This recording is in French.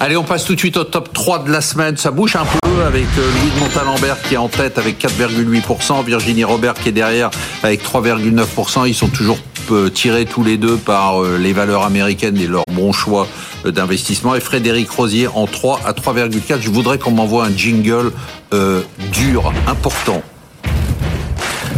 Allez, on passe tout de suite au top 3 de la semaine. Ça bouge un peu avec euh, Louis de Montalembert qui est en tête avec 4,8%, Virginie Robert qui est derrière avec 3,9%. Ils sont toujours euh, tirés tous les deux par euh, les valeurs américaines et leur bon choix d'investissement. Et Frédéric Rosier en 3 à 3,4. Je voudrais qu'on m'envoie un jingle dur, important.